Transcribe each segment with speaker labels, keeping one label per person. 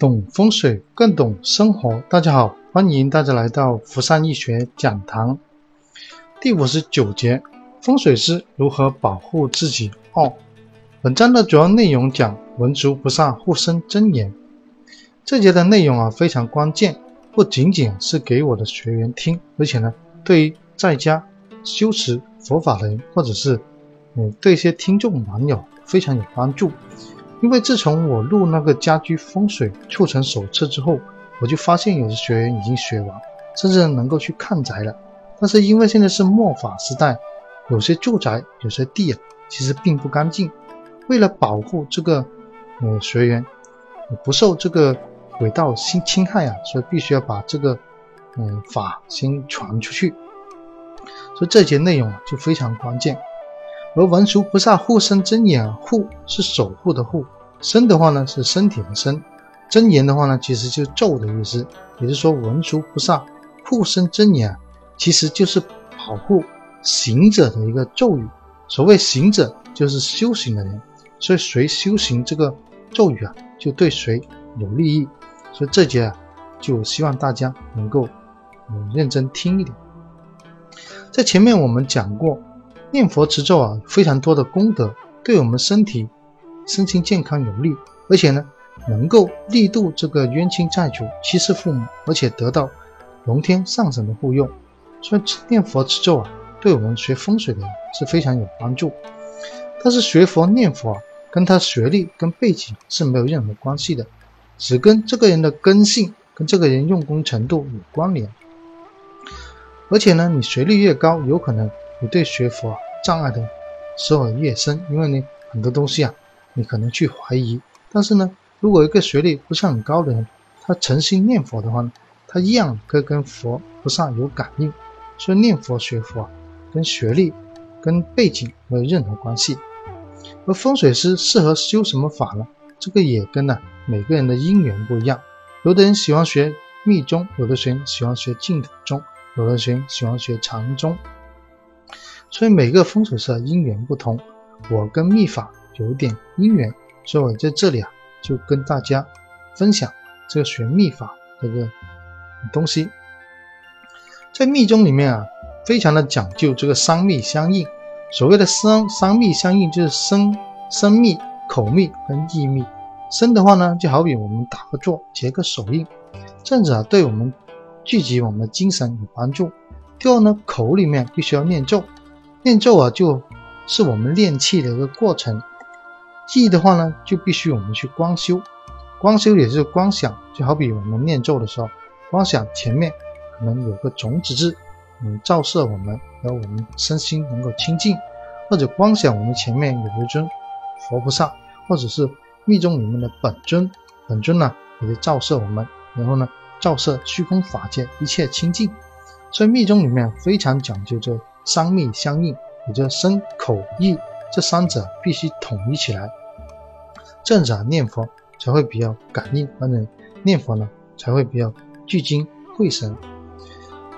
Speaker 1: 懂风水更懂生活，大家好，欢迎大家来到福山易学讲堂。第五十九节，风水师如何保护自己？二，本章的主要内容讲文殊菩萨护身真言。这节的内容啊非常关键，不仅仅是给我的学员听，而且呢，对于在家修持佛法的人，或者是嗯对一些听众网友非常有帮助。因为自从我录那个家居风水促成手册之后，我就发现有的学员已经学完，甚至能够去看宅了。但是因为现在是末法时代，有些住宅、有些地啊，其实并不干净。为了保护这个呃学员不受这个轨道侵侵害啊，所以必须要把这个嗯法先传出去。所以这节内容就非常关键。而文殊菩萨护身真言，护是守护的护，身的话呢是身体的身，真言的话呢其实就是咒的意思。也就是说，文殊菩萨护身真言，其实就是保护行者的一个咒语。所谓行者，就是修行的人，所以谁修行这个咒语啊，就对谁有利益。所以这节啊，就希望大家能够嗯认真听一点。在前面我们讲过。念佛持咒啊，非常多的功德，对我们身体、身心健康有利，而且呢，能够力度这个冤亲债主、欺世父母，而且得到龙天上神的护佑。所以念佛持咒啊，对我们学风水的人是非常有帮助。但是学佛念佛啊，跟他学历跟背景是没有任何关系的，只跟这个人的根性跟这个人用功程度有关联。而且呢，你学历越高，有可能。你对学佛障碍的时候越深，因为呢很多东西啊，你可能去怀疑。但是呢，如果一个学历不是很高的人，他诚心念佛的话呢，他一样可以跟佛菩萨有感应。所以念佛学佛啊，跟学历、跟背景没有任何关系。而风水师适合修什么法呢？这个也跟呢每个人的因缘不一样。有的人喜欢学密宗，有的人喜欢学净土宗，有的人喜欢学禅宗。所以每个风水师因缘不同，我跟秘法有点因缘，所以我在这里啊就跟大家分享这个学秘法这个东西。在密宗里面啊，非常的讲究这个三密相应。所谓的三三密相应，就是身身密、口密跟意密。身的话呢，就好比我们打个坐、结个手印，这样子啊，对我们聚集我们的精神有帮助。第二呢，口里面必须要念咒。念咒啊，就是我们练气的一个过程。意的话呢，就必须我们去光修。光修也是光想，就好比我们念咒的时候，光想前面可能有个种子字，嗯，照射我们，然后我们身心能够清净；或者光想我们前面有一尊佛菩萨，或者是密宗里面的本尊，本尊呢也是照射我们，然后呢照射虚空法界一切清净。所以密宗里面非常讲究这。三密相应，也就是身口意这三者必须统一起来，这样子啊念佛才会比较感应，而且念佛呢才会比较聚精会神。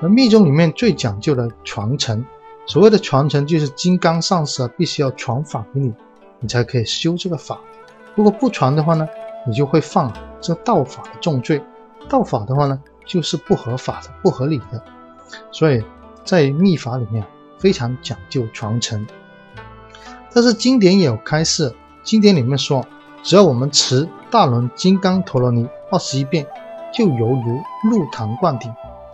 Speaker 1: 而密宗里面最讲究的传承，所谓的传承就是金刚上师啊必须要传法给你，你才可以修这个法。如果不传的话呢，你就会犯这道法的重罪。道法的话呢，就是不合法的、不合理的，所以。在秘法里面非常讲究传承，但是经典也有开示。经典里面说，只要我们持大轮金刚陀罗尼二十一遍，就犹如入堂灌顶。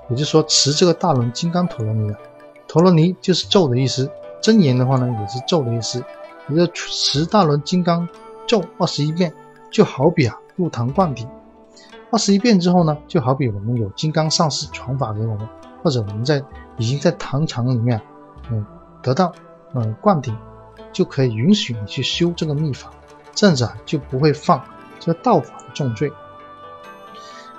Speaker 1: 也就是说，持这个大轮金刚陀罗尼啊，陀罗尼就是咒的意思，真言的话呢也是咒的意思。你的持大轮金刚咒二十一遍，就好比啊入堂灌顶。二十一遍之后呢，就好比我们有金刚上师传法给我们，或者我们在。已经在堂场里面，嗯，得到嗯灌顶，就可以允许你去修这个秘法，这样子啊就不会犯这个道法的重罪。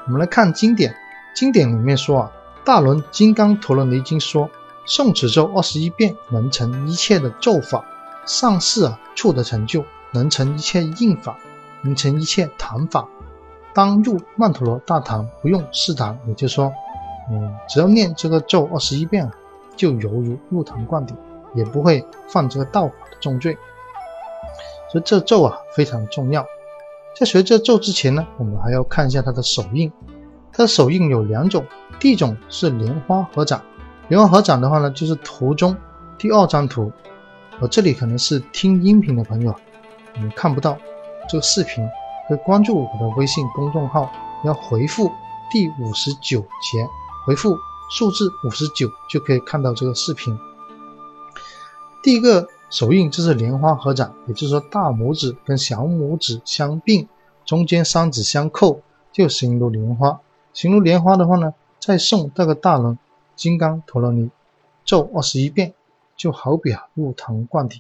Speaker 1: 我们来看经典，经典里面说啊，《大轮金刚陀罗尼经》说，诵此咒二十一遍，能成一切的咒法，上士啊处的成就，能成一切印法，能成一切坛法。当入曼陀罗大堂，不用试堂，也就是说。嗯，只要念这个咒二十一遍啊，就犹如入堂灌顶，也不会犯这个道法的重罪。所以这咒啊非常重要。在学这咒之前呢，我们还要看一下它的手印。它的手印有两种，第一种是莲花合掌。莲花合掌的话呢，就是图中第二张图。我这里可能是听音频的朋友，你们看不到这个视频，可以关注我的微信公众号，要回复第五十九节，回复数字五十九就可以看到这个视频。第一个手印就是莲花合掌，也就是说大拇指跟小拇指相并，中间三指相扣，就形如莲花。形如莲花的话呢，再诵这个大轮金刚陀罗尼咒二十一遍，就好比啊入堂灌顶。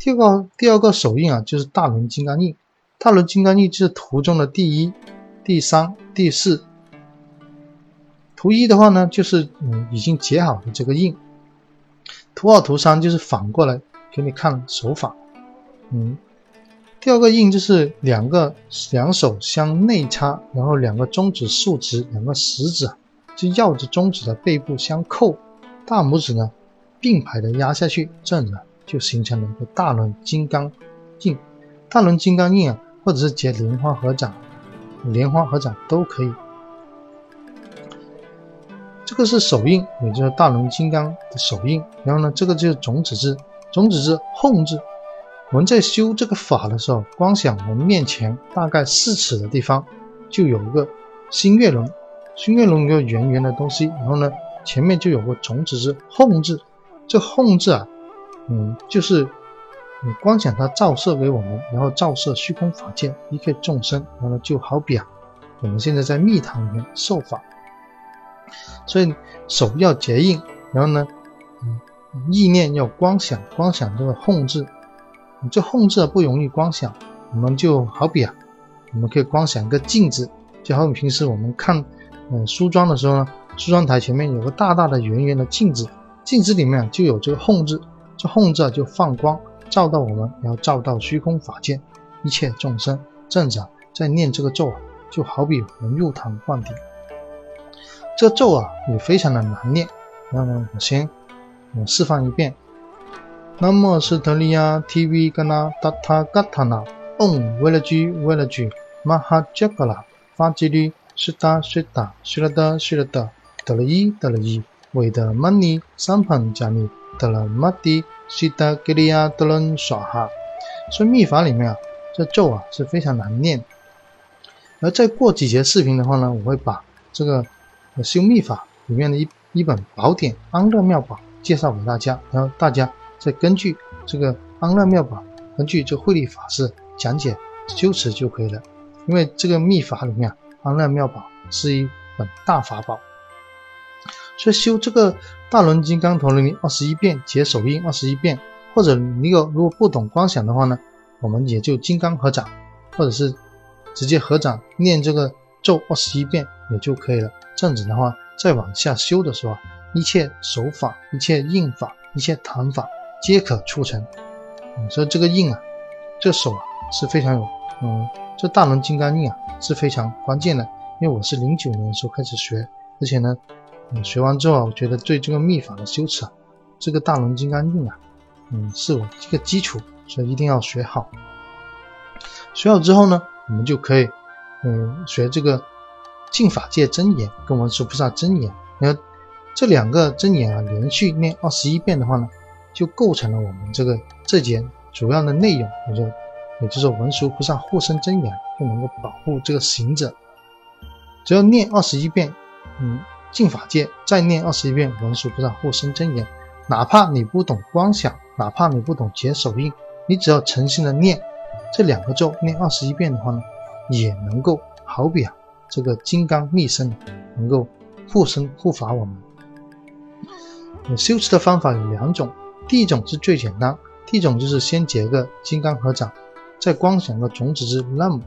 Speaker 1: 第二个第二个手印啊，就是大轮金刚印。大轮金刚印就是图中的第一、第三、第四。图一的话呢，就是嗯已经结好的这个印。图二、图三就是反过来给你看手法，嗯，第二个印就是两个两手相内插，然后两个中指竖直，两个食指就绕着中指的背部相扣，大拇指呢并排的压下去，这样子就形成了一个大轮金刚印。大轮金刚印啊，或者是结莲花合掌，莲花合掌都可以。这个是手印，也就是大龙金刚的手印。然后呢，这个就是种子字，种子字吽字。我们在修这个法的时候，光想我们面前大概四尺的地方，就有一个星月轮，星月轮一个圆圆的东西。然后呢，前面就有个种子字吽字。这吽字啊，嗯，就是你光想它照射给我们，然后照射虚空法界一切众生。然后呢就好比啊，我们现在在密堂里面受法。所以手要结印，然后呢，嗯，意念要光想，光想这个控制，这控制不容易光想，我们就好比啊，我们可以光想一个镜子，就好比平时我们看，嗯，梳妆的时候呢，梳妆台前面有个大大的圆圆的镜子，镜子里面就有这个控制，这控制啊就放光照到我们，然后照到虚空法界一切众生，这样子啊，在念这个咒啊，就好比我们入堂灌顶。这咒啊也非常的难念，那么我先我示范一遍。那么是特利亚 TV 跟那达他嘎他那嗡为了句为了句玛哈杰格拉发几率是哒是哒是了的是了的得了一得了一为的玛尼三盘加尼得了玛迪是的给利亚得了耍哈。所以秘法里面啊，这咒啊是非常难念。而再过几节视频的话呢，我会把这个。我修密法里面的一一本宝典《安乐妙宝》介绍给大家，然后大家再根据这个《安乐妙宝》，根据这慧力法师讲解修持就可以了。因为这个密法里面，《安乐妙宝》是一本大法宝，所以修这个大轮金刚陀罗尼二十一遍，解手印二十一遍，或者你有如果不懂观想的话呢，我们也就金刚合掌，或者是直接合掌念这个咒二十一遍也就可以了。这样子的话，再往下修的时候，一切手法、一切印法、一切弹法皆可促成。所以这个印啊，这手啊是非常有，嗯，这大轮金刚印啊是非常关键的。因为我是零九年的时候开始学，而且呢，嗯，学完之后啊，我觉得对这个秘法的修持啊，这个大轮金刚印啊，嗯，是我这个基础，所以一定要学好。学好之后呢，我们就可以，嗯，学这个。净法界真言跟文殊菩萨真言，然后这两个真言啊，连续念二十一遍的话呢，就构成了我们这个这节主要的内容。也就也就是文殊菩萨护身真言，就能够保护这个行者。只要念二十一遍，嗯，净法界，再念二十一遍文殊菩萨护身真言，哪怕你不懂光想，哪怕你不懂解手印，你只要诚心的念这两个咒，念二十一遍的话呢，也能够好比啊。这个金刚密身能够护身护法我们。修持的方法有两种，第一种是最简单，第一种就是先结个金刚合掌，再光想个种子字那姆。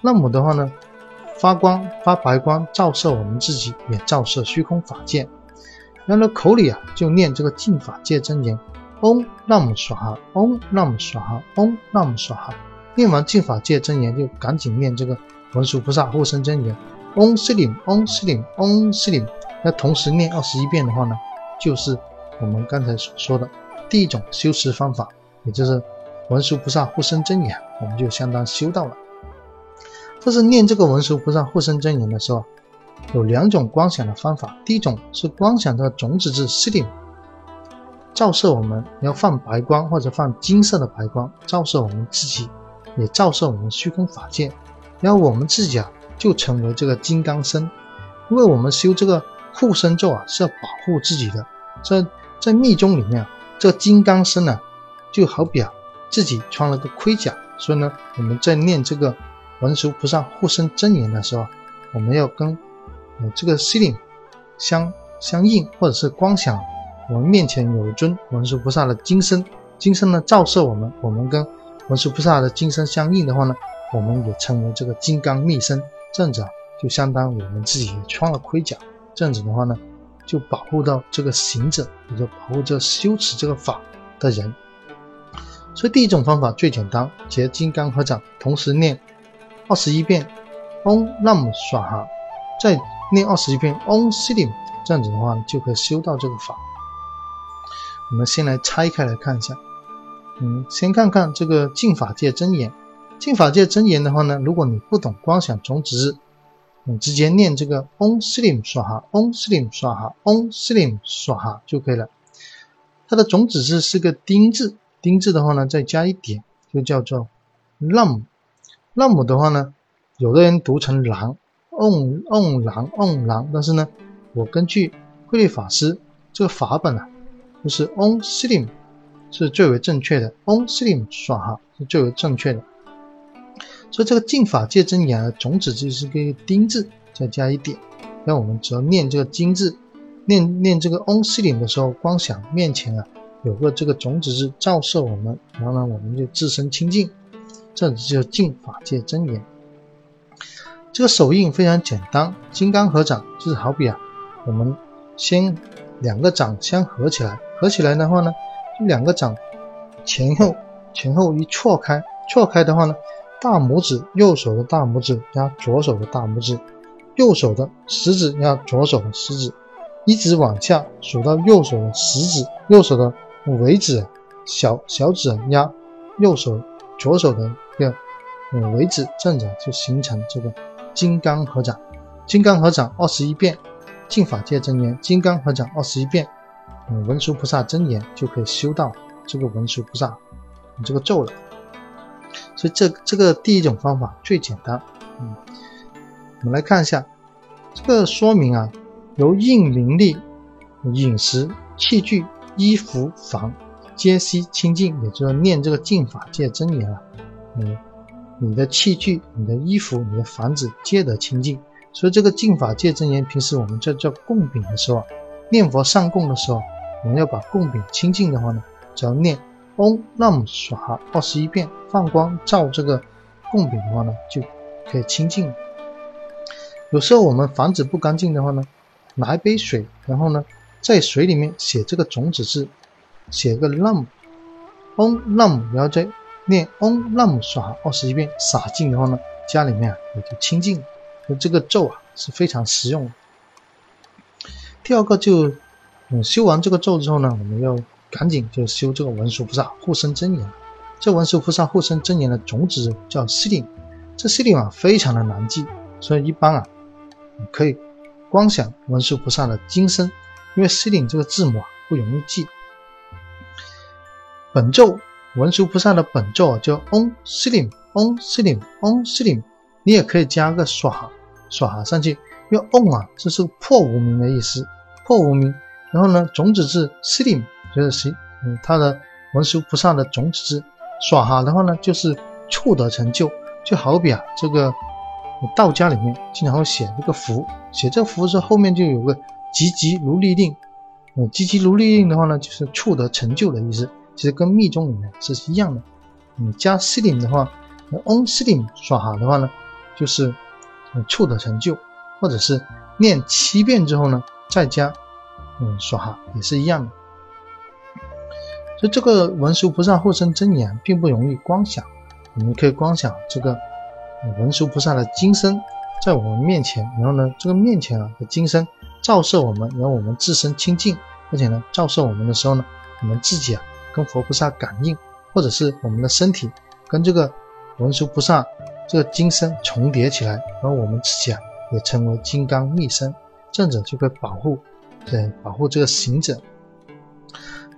Speaker 1: 那姆的话呢，发光发白光，照射我们自己，也照射虚空法界。然后口里啊就念这个净法界真言：嗡那姆耍哈，嗡那姆耍哈，嗡那姆耍哈。念完净法界真言，就赶紧念这个。文殊菩萨护身真言，嗡斯林，嗡斯林，嗡斯林。那同时念二十一遍的话呢，就是我们刚才所说的第一种修持方法，也就是文殊菩萨护身真言，我们就相当修到了。但是念这个文殊菩萨护身真言的时候，有两种观想的方法。第一种是观想这个种子字悉唎照射我们，要放白光或者放金色的白光，照射我们自己，也照射我们虚空法界，然后我们自己啊就成为这个金刚身。因为我们修这个护身咒啊是要保护自己的，在在密宗里面啊，这个金刚身呢就好比啊自己穿了个盔甲，所以呢我们在念这个文殊菩萨护身真言的时候，我们要跟呃这个 C 灵相相应，或者是光想我们面前有一尊文殊菩萨的金身，金身呢照射我们，我们跟文殊菩萨的金身相应的话呢，我们也称为这个金刚密身，这样子啊。就相当于我们自己也穿了盔甲，这样子的话呢，就保护到这个行者，也就保护这修持这个法的人。所以第一种方法最简单，结金刚合掌，同时念二十一遍 Om Nam Swaha，再念二十一遍 Om Silim，这样子的话就可以修到这个法。我们先来拆开来看一下，嗯，先看看这个净法界真言。净法界真言的话呢，如果你不懂光想种子你直接念这个 Om Slim 刷哈，Om Slim 刷哈，Om Slim 刷哈就可以了。它的种子字是个丁字，丁字的话呢，再加一点就叫做 Lam。Lam 的话呢，有的人读成狼，Om Om 狼 Om 狼，但是呢，我根据慧律法师这个法本啊，就是 Om Slim 是最为正确的，Om Slim 刷哈是最为正确的。所以这个净法界真言的种子字是个丁字，再加一点。那我们只要念这个金字，念念这个嗡西林的时候，光想面前啊有个这个种子字照射我们，然后呢我们就自身清净，这就叫净法界真言。这个手印非常简单，金刚合掌就是好比啊，我们先两个掌相合起来，合起来的话呢，就两个掌前后前后一错开，错开的话呢。大拇指，右手的大拇指压左手的大拇指，右手的食指压左手的食指，一直往下数到右手的食指，右手的尾指，小小指压右手左手的一个尾指，这样子就形成这个金刚合掌。金刚合掌二十一遍，净法界真言。金刚合掌二十一遍，嗯，文殊菩萨真言就可以修到这个文殊菩萨你这个咒了。所以这这个第一种方法最简单，嗯，我们来看一下这个说明啊，由应灵力、饮食、器具、衣服、房皆悉清净，也就是念这个净法界真言啊，嗯，你的器具、你的衣服、你的房子皆得清净。所以这个净法界真言，平时我们在做供品的时候，念佛上供的时候，我们要把供品清净的话呢，只要念。嗡，那么耍二十一遍，放光照这个供品的话呢，就可以清净。有时候我们房子不干净的话呢，拿一杯水，然后呢，在水里面写这个种子字，写个 lam，嗡 lam，然后再念嗡 lam 耍二十一遍，洒净的话呢，家里面啊也就清净。所以这个咒啊是非常实用的。第二个就，嗯，修完这个咒之后呢，我们要。赶紧就修这个文殊菩萨护身真言。这文殊菩萨护身真言的种子叫西令，这西令啊非常的难记，所以一般啊可以光想文殊菩萨的金身，因为西令这个字母啊不容易记。本咒文殊菩萨的本咒叫嗡西令嗡西令嗡西令，你也可以加个耍耍上去，因为嗡啊这是破无明的意思，破无明。然后呢种子字西令。就是谁，嗯，他的文殊菩萨的种子字，耍哈的话呢，就是触得成就，就好比啊，这个道家里面经常会写这个符，写这个符是后面就有个急急如律令，嗯，急急如律令的话呢，就是触得成就的意思，其实跟密宗里面是一样的。你加 s i l i n g 的话，嗡西林耍哈的话呢，就是触得成就，或者是念七遍之后呢，再加嗯耍哈也是一样的。所以这个文殊菩萨护身真言并不容易光想，我们可以光想这个文殊菩萨的金身在我们面前，然后呢，这个面前啊的金身照射我们，然后我们自身清净，而且呢，照射我们的时候呢，我们自己啊跟佛菩萨感应，或者是我们的身体跟这个文殊菩萨这个金身重叠起来，而我们自己啊也成为金刚密身，这样子就可以保护，对，保护这个行者。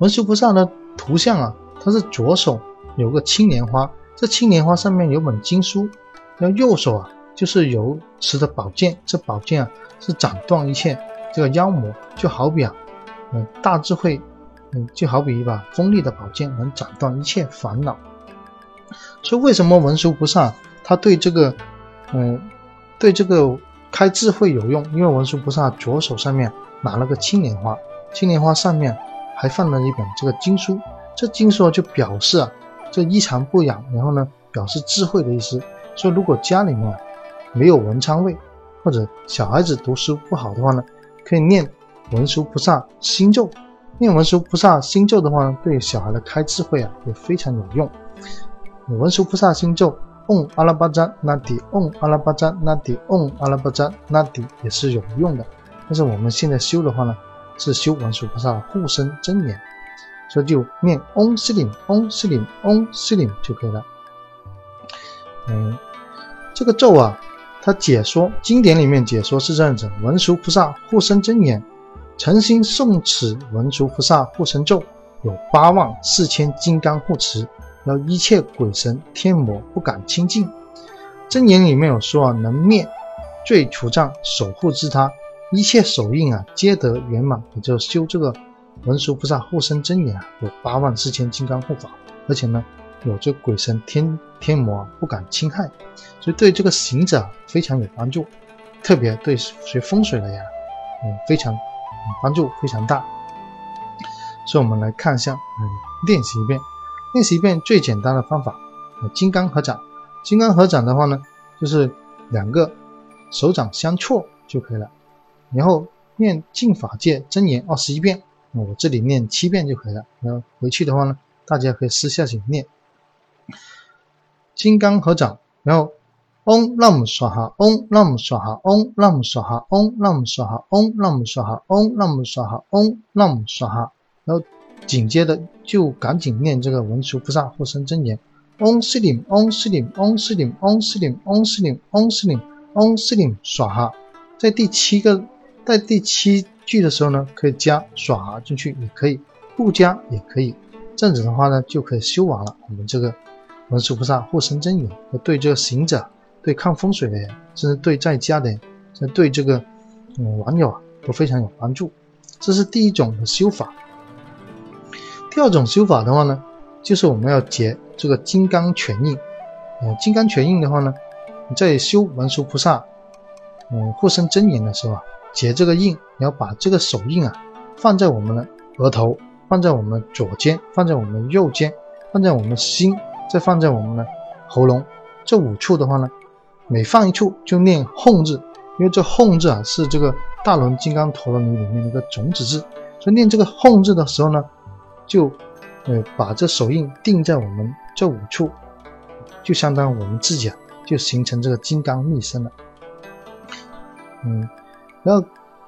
Speaker 1: 文殊菩萨的图像啊，他是左手有个青莲花，这青莲花上面有本经书，然后右手啊就是有持的宝剑，这宝剑啊是斩断一切这个妖魔，就好比啊，嗯，大智慧，嗯，就好比一把锋利的宝剑，能斩断一切烦恼。所以为什么文殊菩萨他对这个，嗯，对这个开智慧有用？因为文殊菩萨左手上面拿了个青莲花，青莲花上面还放了一本这个经书，这经书就表示啊，这一尘不染，然后呢，表示智慧的意思。所以如果家里面没有文昌位，或者小孩子读书不好的话呢，可以念文殊菩萨心咒，念文殊菩萨心咒的话呢，对小孩的开智慧啊也非常有用。文殊菩萨心咒，嗡阿拉巴扎那底，嗡阿拉巴扎那底，嗡阿拉巴扎那底也是有用的。但是我们现在修的话呢，是修文殊菩萨护身真言，所以就念嗡西林，嗡西林，嗡西林就可以了。嗯，这个咒啊，它解说经典里面解说是这样子：文殊菩萨护身真言，诚心诵此文殊菩萨护身咒，有八万四千金刚护持。要一切鬼神天魔不敢亲近。真言里面有说啊，能灭罪除障，守护之他，一切手印啊，皆得圆满。也就修这个文殊菩萨护身真言啊，有八万四千金刚护法，而且呢，有这鬼神天天魔不敢侵害，所以对这个行者非常有帮助，特别对学风水的呀，嗯，非常帮助非常大。所以我们来看一下，嗯，练习一遍。练习一遍最简单的方法，金刚合掌。金刚合掌的话呢，就是两个手掌相错就可以了。然后念净法界真言二十一遍，我这里念七遍就可以了。然后回去的话呢，大家可以私下去念。金刚合掌，然后嗡那姆刷哈，嗡那姆刷哈，嗡那姆刷哈，嗡那姆刷哈，嗡那姆刷哈，嗡那姆刷哈，嗡那姆刷哈，然后。紧接着就赶紧念这个文殊菩萨护身真言：嗡斯林，嗡斯林，嗡斯林，嗡斯林，嗡斯林，嗡斯林，嗡斯林，耍哈。在第七个，在第七句的时候呢，可以加耍进去，也可以不加也可以。这样子的话呢，就可以修完了我们这个文殊菩萨护身真言。对这个行者，对看风水的人，甚至对在家的人，甚至对这个嗯网友啊，都非常有帮助。这是第一种的修法。第二种修法的话呢，就是我们要结这个金刚拳印。呃，金刚拳印的话呢，你在修文殊菩萨，嗯，护身真言的时候啊，结这个印，你要把这个手印啊，放在我们的额头，放在我们左肩，放在我们右肩，放在我们心，再放在我们的喉咙，这五处的话呢，每放一处就念“吽”字，因为这“吽”字啊是这个大轮金刚陀罗尼里面的一个种子字，所以念这个“吽”字的时候呢。就，呃，把这手印定在我们这五处，就相当于我们自己啊，就形成这个金刚密身了。嗯，然后，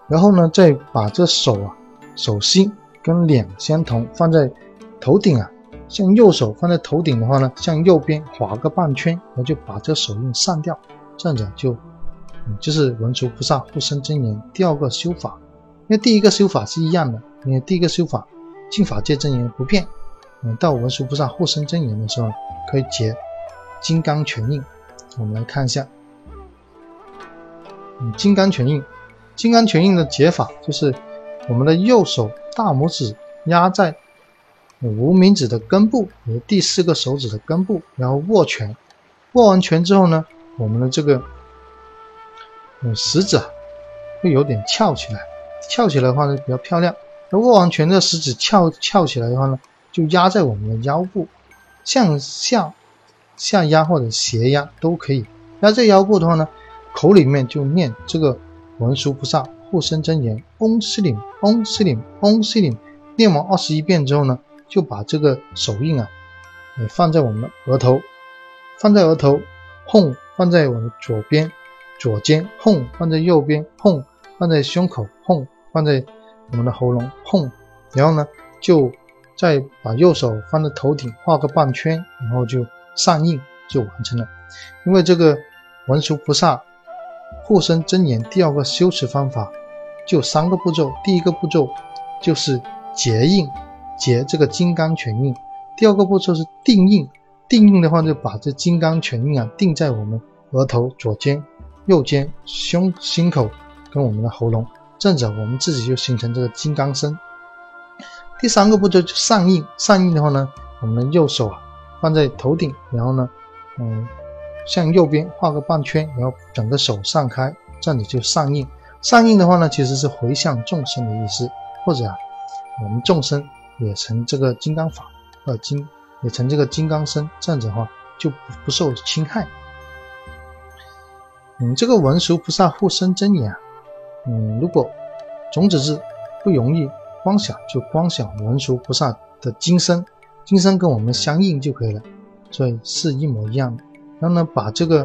Speaker 1: 然后呢，再把这手啊，手心跟脸相同，放在头顶啊，向右手放在头顶的话呢，向右边划个半圈，然后就把这手印散掉，这样子就，嗯，就是文殊菩萨护身真言第二个修法，因为第一个修法是一样的，因为第一个修法。净法界真言不变，嗯，到文殊菩萨护身真言的时候，可以结金刚拳印。我们来看一下，嗯，金刚拳印，金刚拳印的解法就是我们的右手大拇指压在无名指的根部，和第四个手指的根部，然后握拳。握完拳之后呢，我们的这个嗯食指会有点翘起来，翘起来的话呢比较漂亮。那握完拳的食指翘翘起来的话呢，就压在我们的腰部，向下下压或者斜压都可以。压在腰部的话呢，口里面就念这个文殊菩萨护身真言：嗡斯林，嗡斯林，嗡斯林。念完二十一遍之后呢，就把这个手印啊，放在我们的额头，放在额头，吽放在我们左边左肩，吽放在右边，吽放在胸口，吽放在。我们的喉咙碰，然后呢，就再把右手放在头顶画个半圈，然后就上印就完成了。因为这个文殊菩萨护身真言第二个修持方法就三个步骤，第一个步骤就是结印，结这个金刚拳印；第二个步骤是定印，定印的话就把这金刚拳印啊定在我们额头、左肩、右肩、胸、心口跟我们的喉咙，这样子我们自己就形成这个金刚身。第三个步骤就上印，上印的话呢，我们的右手啊放在头顶，然后呢，嗯。向右边画个半圈，然后整个手散开，这样子就上印。上印的话呢，其实是回向众生的意思，或者啊，我们众生也成这个金刚法，呃金也成这个金刚身，这样子的话就不不受侵害。嗯，这个文殊菩萨护身真言，嗯，如果种子是不容易光想，就光想文殊菩萨的金身，金身跟我们相应就可以了，所以是一模一样的。然后呢，把这个，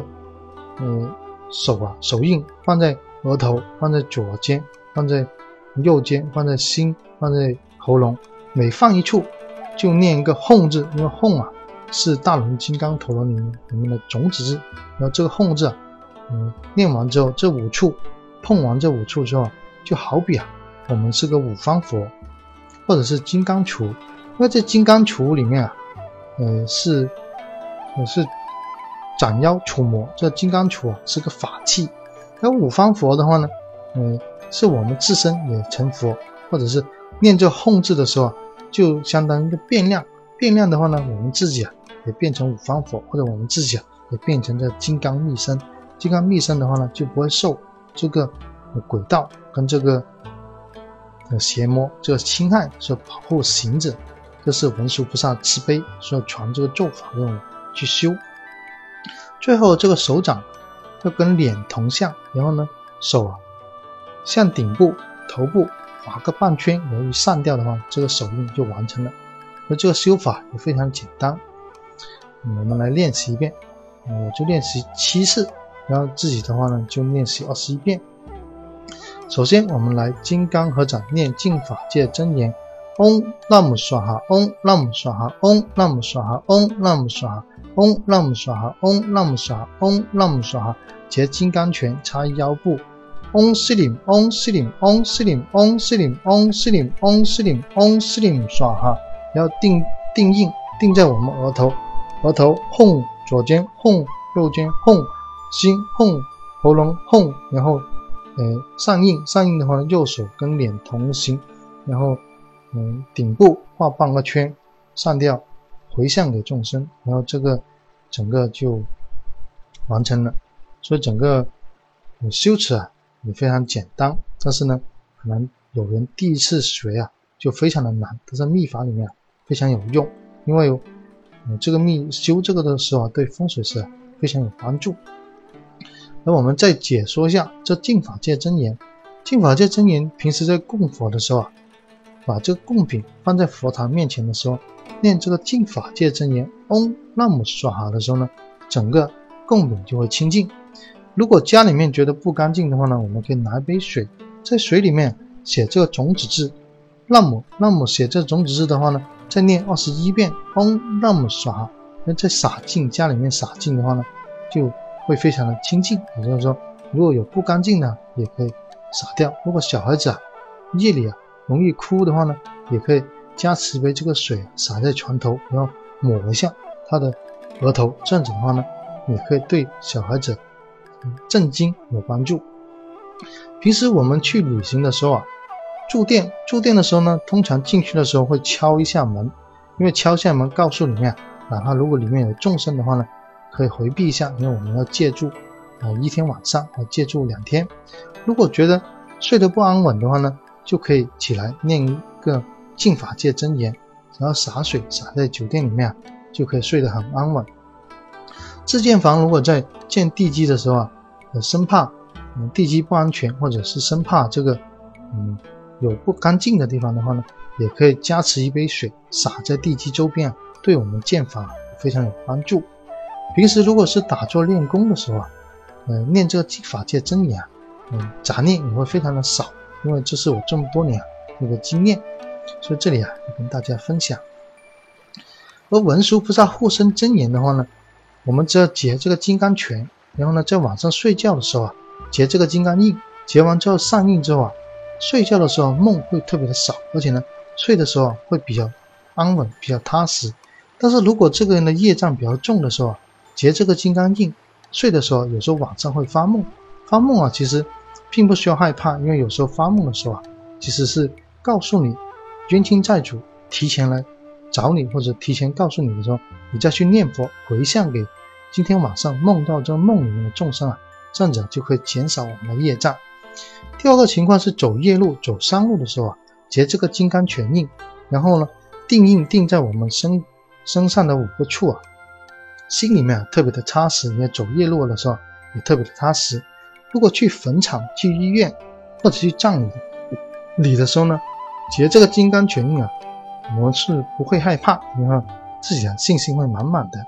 Speaker 1: 呃，手啊，手印放在额头，放在左肩，放在右肩，放在心，放在喉咙，每放一处就念一个“哄”字，因为“哄”啊是大轮金刚陀罗尼里面的种子字。然后这个“哄”字啊，嗯，念完之后，这五处碰完这五处之后，就好比啊，我们是个五方佛，或者是金刚杵。因为这金刚杵里面啊，呃，是，呃是。斩妖除魔，这金刚杵啊是个法器。那五方佛的话呢，嗯，是我们自身也成佛，或者是念这吽字的时候啊，就相当于一个变量。变量的话呢，我们自己啊也变成五方佛，或者我们自己啊也变成这金刚密身。金刚密身的话呢，就不会受这个轨道跟这个邪魔这个侵害，所以保护行者。这是文殊菩萨慈悲，所以传这个咒法给我去修。最后这个手掌要跟脸同向，然后呢手啊向顶部、头部划个半圈，由于散掉的话，这个手印就完成了。那这个修法也非常简单，我们来练习一遍，我就练习七次，然后自己的话呢就练习二十一遍。首先我们来金刚合掌念净法界真言。嗡那姆娑哈，嗡那姆娑哈，嗡那姆娑哈，嗡那姆娑哈，嗡那姆娑哈，嗡那姆娑哈，嗡那姆娑哈，结金刚拳插腰部。嗡西林，嗡西林，嗡西林，嗡西林，嗡西林，嗡西林，嗡西林耍哈。要定定印，定在我们额头，额头吽，左肩吽，右肩吽，心吽，喉咙吽，然后呃上印，上印的话呢，右手跟脸同行，然后。嗯，顶部画半个圈，上吊，回向给众生，然后这个整个就完成了。所以整个修持啊也非常简单，但是呢，可能有人第一次学啊就非常的难。但是秘法里面非常有用，因为嗯这个秘修这个的时候啊对风水师啊非常有帮助。那我们再解说一下这净法界真言。净法界真言平时在供佛的时候啊。把这个供品放在佛堂面前的时候，念这个净法界真言“嗡那姆娑哈”的时候呢，整个供品就会清净。如果家里面觉得不干净的话呢，我们可以拿一杯水，在水里面写这个种子字“那姆那姆”，写这种子字的话呢，再念二十一遍“嗡那姆娑哈”，那再洒净家里面洒净的话呢，就会非常的清净。也就是说，如果有不干净的，也可以洒掉。如果小孩子啊，夜里啊。容易哭的话呢，也可以加持一杯这个水洒在床头，然后抹一下他的额头，这样子的话呢，也可以对小孩子镇惊有帮助。平时我们去旅行的时候啊，住店住店的时候呢，通常进去的时候会敲一下门，因为敲一下门告诉里面，哪怕如果里面有众生的话呢，可以回避一下，因为我们要借住啊一天晚上，要借住两天。如果觉得睡得不安稳的话呢，就可以起来念一个净法界真言，然后洒水洒在酒店里面，就可以睡得很安稳。自建房如果在建地基的时候啊，生怕嗯地基不安全，或者是生怕这个嗯有不干净的地方的话呢，也可以加持一杯水洒在地基周边，对我们建房非常有帮助。平时如果是打坐练功的时候啊，呃念这个净法界真言啊，嗯杂念也会非常的少。因为这是我这么多年一个经验，所以这里啊跟大家分享。而文殊菩萨护身真言的话呢，我们只要结这个金刚拳，然后呢，在晚上睡觉的时候啊，结这个金刚印，结完之后上印之后啊，睡觉的时候梦会特别的少，而且呢，睡的时候会比较安稳，比较踏实。但是如果这个人的业障比较重的时候啊，结这个金刚印，睡的时候有时候晚上会发梦，发梦啊，其实并不需要害怕，因为有时候发梦的时候啊，其实是告诉你冤亲债主提前来。找你或者提前告诉你的时候，你再去念佛回向给今天晚上梦到这梦里面的众生啊，这样子就可以减少我们的业障。第二个情况是走夜路、走山路的时候啊，结这个金刚拳印，然后呢定印定在我们身身上的五个处啊，心里面啊特别的踏实。你走夜路的时候也特别的踏实。如果去坟场、去医院或者去葬礼礼的时候呢，结这个金刚拳印啊。我们是不会害怕，因为自己的信心会满满的。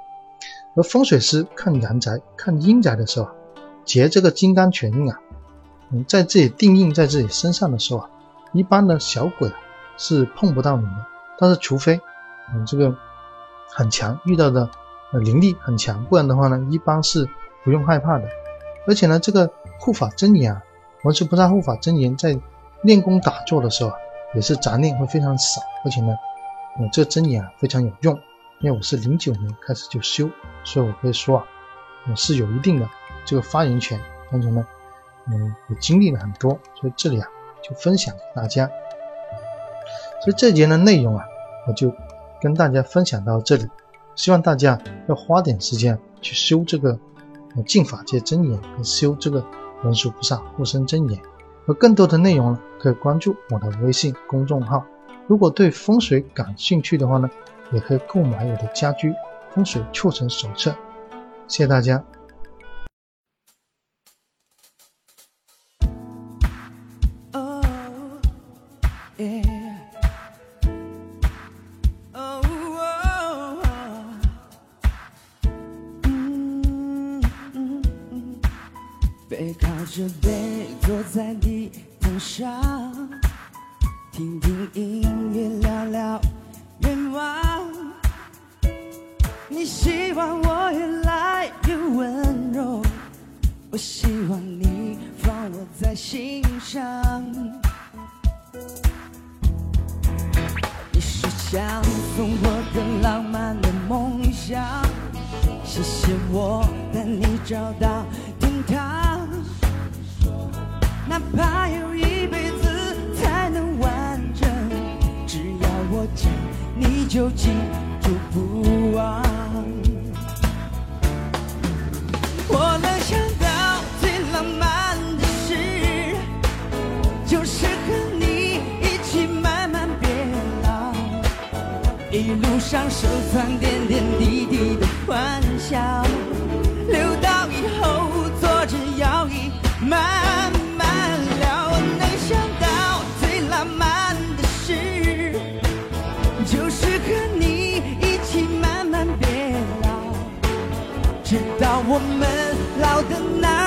Speaker 1: 而风水师看阳宅、看阴宅的时候，结这个金刚拳印啊，嗯，在自己定印在自己身上的时候啊，一般的小鬼是碰不到你的。但是除非你这个很强，遇到的灵力很强，不然的话呢，一般是不用害怕的。而且呢，这个护法真言啊，文殊菩萨护法真言在练功打坐的时候啊，也是杂念会非常少，而且呢。嗯，这个真言啊非常有用，因为我是零九年开始就修，所以我可以说啊，我是有一定的这个发言权。但是呢，嗯，也经历了很多，所以这里啊就分享给大家。所以这节的内容啊，我就跟大家分享到这里。希望大家要花点时间去修这个净法界真言，跟修这个文殊菩萨护身真言。更多的内容呢，可以关注我的微信公众号。如果对风水感兴趣的话呢，也可以购买我的家居风水促成手册。谢谢大家。背靠着背坐在地毯上。听听音乐，聊聊愿望。你希望我越来越温柔，我希望你放我在心上。你是想送我的浪漫的梦想，谢谢我带你找到，哪怕有一辈子才能完整，只要我讲。你就记住不忘。我能想到最浪漫的事，就是和你一起慢慢变老，一路上收藏点点滴滴的欢笑，留到以后坐着摇椅慢。我们老的难